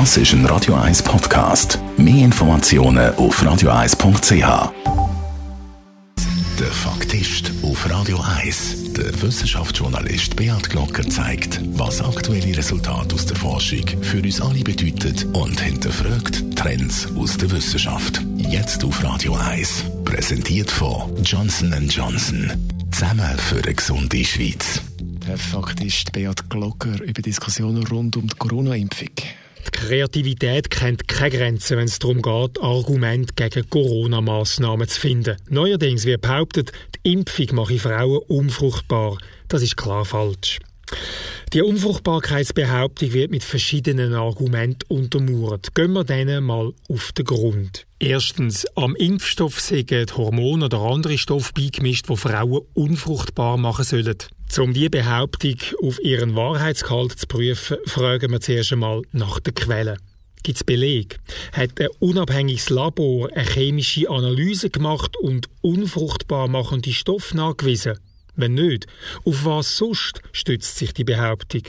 Das ist ein Radio 1 Podcast. Mehr Informationen auf radio1.ch. Der Faktist auf Radio 1. Der Wissenschaftsjournalist Beat Glocker zeigt, was aktuelle Resultate aus der Forschung für uns alle bedeuten und hinterfragt Trends aus der Wissenschaft. Jetzt auf Radio 1. Präsentiert von Johnson Johnson. Zusammen für eine gesunde Schweiz. Der Faktist Beat Glocker über Diskussionen rund um die Corona-Impfung. Kreativität kennt keine Grenzen, wenn es darum geht, Argumente gegen Corona-Massnahmen zu finden. Neuerdings wird behauptet, die Impfung mache Frauen unfruchtbar. Das ist klar falsch. Die Unfruchtbarkeitsbehauptung wird mit verschiedenen Argumenten untermauert. Gehen wir denen mal auf den Grund. Erstens, am Impfstoff sind Hormone oder andere Stoffe beigemischt, die Frauen unfruchtbar machen sollen. Um diese Behauptung auf ihren Wahrheitsgehalt zu prüfen, fragen wir zuerst einmal nach der Quelle. Gibt es Beleg? Hat ein unabhängiges Labor eine chemische Analyse gemacht und unfruchtbar machende Stoffe nachgewiesen? Wenn nicht, auf was sonst stützt sich die Behauptung?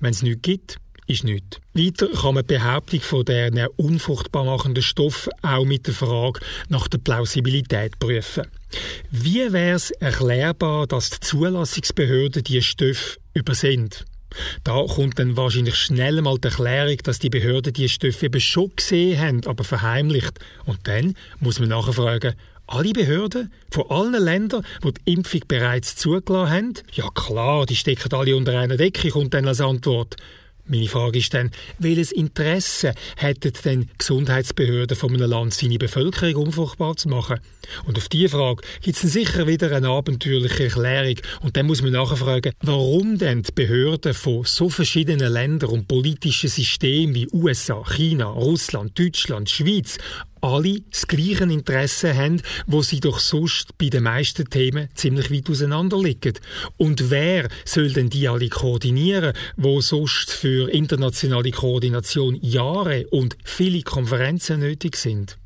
Wenn es nichts gibt, ist nichts. Weiter kann man die Behauptung von der unfruchtbar machenden Stoff auch mit der Frage nach der Plausibilität prüfen. Wie wäre es erklärbar, dass die Zulassungsbehörden die Stoffe übersehen? Da kommt dann wahrscheinlich schnell mal die Erklärung, dass die Behörden die Stoffe eben schon gesehen haben, aber verheimlicht. Und dann muss man nachfragen, alle Behörden von allen Ländern, die die Impfung bereits zugelassen haben? Ja klar, die stecken alle unter einer Decke, kommt dann als Antwort. Meine Frage ist dann, welches Interesse hätten denn Gesundheitsbehörden von einem Land, seine Bevölkerung unfruchtbar zu machen? Und auf diese Frage gibt es sicher wieder eine abenteuerliche Erklärung. Und dann muss man nachfragen, warum denn die Behörden von so verschiedenen Ländern und politischen Systemen wie USA, China, Russland, Deutschland, Schweiz alle das gleiche Interesse haben, wo sie doch sonst bei den meisten Themen ziemlich weit auseinander liegen. Und wer soll denn die alle koordinieren, wo sonst für internationale Koordination Jahre und viele Konferenzen nötig sind?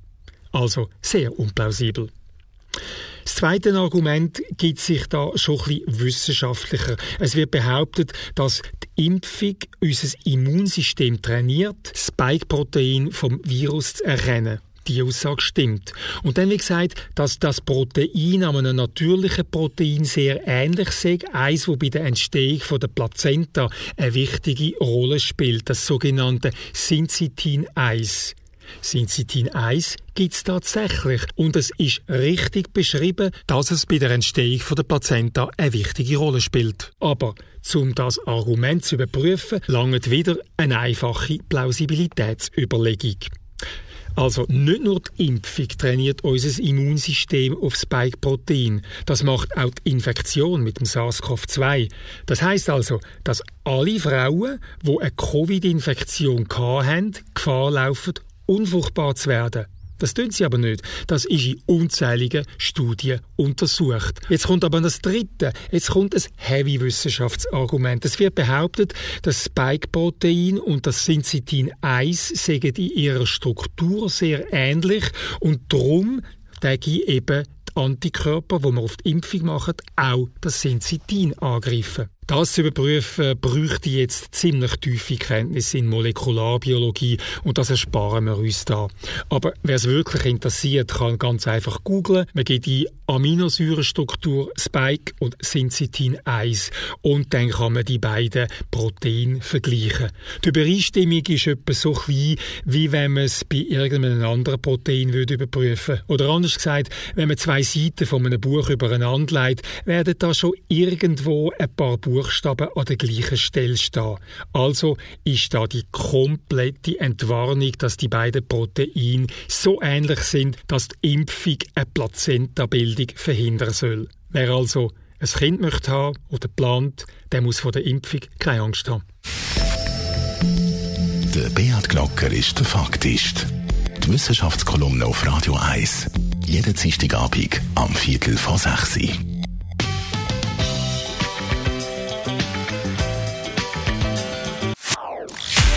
Also sehr unplausibel. Das zweite Argument gibt sich da schon ein bisschen wissenschaftlicher. Es wird behauptet, dass die Impfung unser Immunsystem trainiert, Spike-Protein vom Virus zu erkennen die Aussage stimmt. Und dann, wie gesagt, dass das Protein an einem natürlichen Protein sehr ähnlich ist, eins, das bei der Entstehung von der Plazenta eine wichtige Rolle spielt, das sogenannte Syncytin 1. Syncytin 1 gibt es tatsächlich und es ist richtig beschrieben, dass es bei der Entstehung von der Plazenta eine wichtige Rolle spielt. Aber um das Argument zu überprüfen, langt wieder eine einfache Plausibilitätsüberlegung. Also nicht nur die Impfung trainiert unser Immunsystem auf Spike-Protein, das macht auch die Infektion mit dem SARS-CoV-2. Das heißt also, dass alle Frauen, die eine Covid-Infektion hatten, Gefahr laufen, unfruchtbar zu werden. Das tun sie aber nicht. Das ist in unzähligen Studien untersucht. Jetzt kommt aber das dritte. Jetzt kommt ein Heavy-Wissenschaftsargument. Es wird behauptet, das Spike-Protein und das Syncytin 1 sind in ihrer Struktur sehr ähnlich und darum denke eben die Antikörper, die man auf die Impfung machen, auch das Syncytin angreifen. Das zu überprüfen, bräuchte jetzt ziemlich tiefe Kenntnisse in Molekularbiologie und das ersparen wir uns da. Aber wer es wirklich interessiert, kann ganz einfach googlen. Man gibt die Aminosäurenstruktur Spike und Syncytin 1 und dann kann man die beiden Proteine vergleichen. Die Übereinstimmung ist etwa so klein, wie wenn man es bei irgendeinem anderen Protein würde überprüfen Oder anders gesagt, wenn man zwei Seiten von einem Buch übereinander legt, werden da schon irgendwo ein paar Buch Buchstaben an der gleichen Stelle stehen. Also ist da die komplette Entwarnung, dass die beiden Proteine so ähnlich sind, dass die Impfung eine Plazenta-Bildung verhindern soll. Wer also ein Kind möchte haben oder plant, der muss vor der Impfung keine Angst haben. Der Beat Glocker ist der Faktist. Die Wissenschaftskolumne auf Radio 1. Jeden Dienstagabend am Viertel vor 6 Uhr.